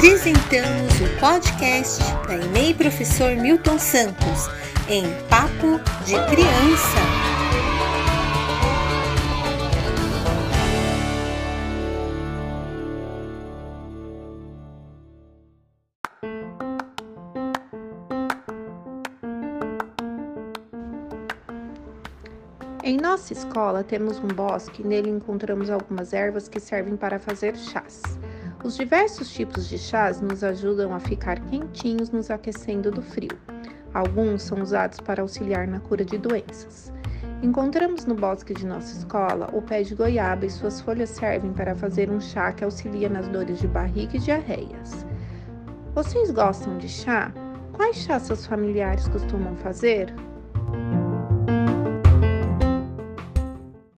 Apresentamos o podcast da EMEI Professor Milton Santos em Papo de Criança. Em nossa escola temos um bosque e nele encontramos algumas ervas que servem para fazer chás. Os diversos tipos de chás nos ajudam a ficar quentinhos, nos aquecendo do frio. Alguns são usados para auxiliar na cura de doenças. Encontramos no bosque de nossa escola o pé de goiaba e suas folhas servem para fazer um chá que auxilia nas dores de barriga e diarreias. Vocês gostam de chá? Quais chás seus familiares costumam fazer?